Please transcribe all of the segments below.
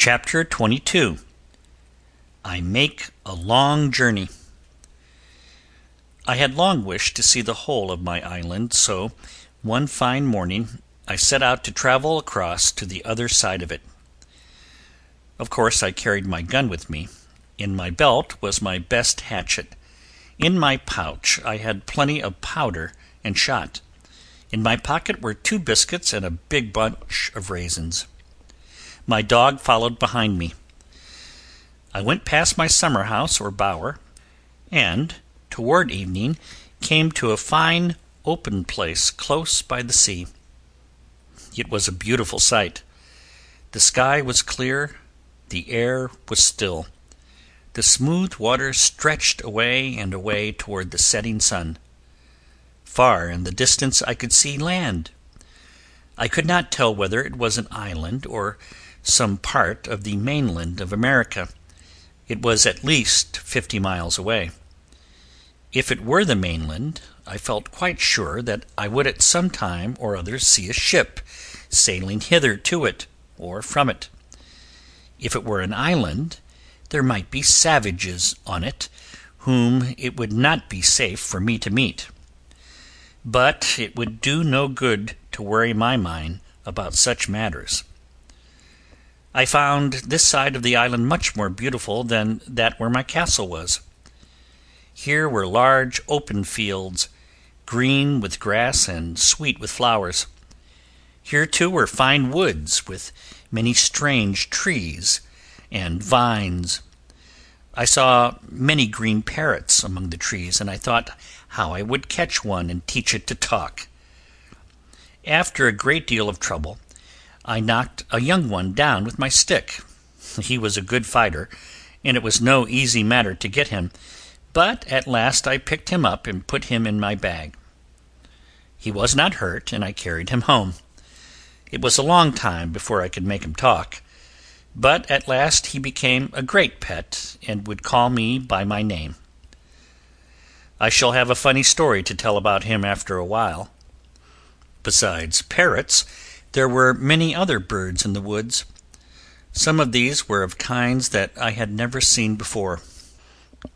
CHAPTER XXII I MAKE A LONG JOURNEY I had long wished to see the whole of my island, so one fine morning I set out to travel across to the other side of it. Of course I carried my gun with me. In my belt was my best hatchet. In my pouch I had plenty of powder and shot. In my pocket were two biscuits and a big bunch of raisins. My dog followed behind me. I went past my summer house or bower, and toward evening came to a fine open place close by the sea. It was a beautiful sight. The sky was clear, the air was still. The smooth water stretched away and away toward the setting sun. Far in the distance I could see land. I could not tell whether it was an island or some part of the mainland of America. It was at least fifty miles away. If it were the mainland, I felt quite sure that I would at some time or other see a ship sailing hither to it, or from it. If it were an island, there might be savages on it whom it would not be safe for me to meet. But it would do no good to worry my mind about such matters. I found this side of the island much more beautiful than that where my castle was. Here were large open fields, green with grass and sweet with flowers. Here, too, were fine woods with many strange trees and vines. I saw many green parrots among the trees, and I thought how I would catch one and teach it to talk. After a great deal of trouble, I knocked a young one down with my stick. He was a good fighter, and it was no easy matter to get him, but at last I picked him up and put him in my bag. He was not hurt, and I carried him home. It was a long time before I could make him talk, but at last he became a great pet and would call me by my name. I shall have a funny story to tell about him after a while. Besides parrots, there were many other birds in the woods. Some of these were of kinds that I had never seen before.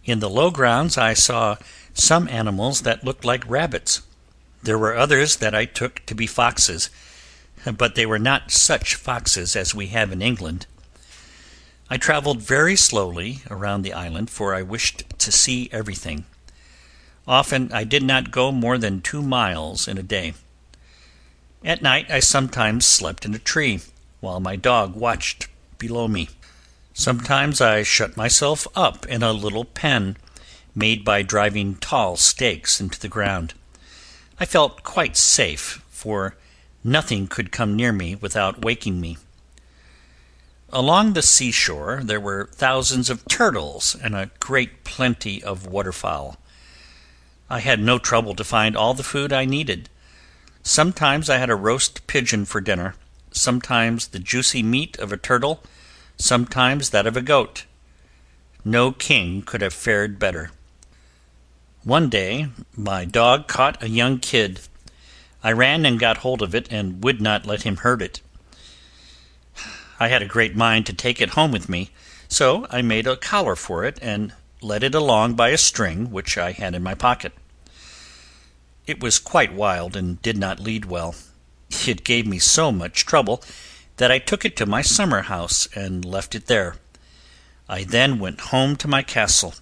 In the low grounds I saw some animals that looked like rabbits. There were others that I took to be foxes, but they were not such foxes as we have in England. I traveled very slowly around the island, for I wished to see everything. Often I did not go more than two miles in a day. At night I sometimes slept in a tree, while my dog watched below me. Sometimes I shut myself up in a little pen, made by driving tall stakes into the ground. I felt quite safe, for nothing could come near me without waking me. Along the seashore there were thousands of turtles and a great plenty of waterfowl. I had no trouble to find all the food I needed. Sometimes I had a roast pigeon for dinner, sometimes the juicy meat of a turtle, sometimes that of a goat. No king could have fared better. One day my dog caught a young kid. I ran and got hold of it, and would not let him hurt it. I had a great mind to take it home with me, so I made a collar for it, and led it along by a string which I had in my pocket. It was quite wild and did not lead well. It gave me so much trouble that I took it to my summer house and left it there. I then went home to my castle,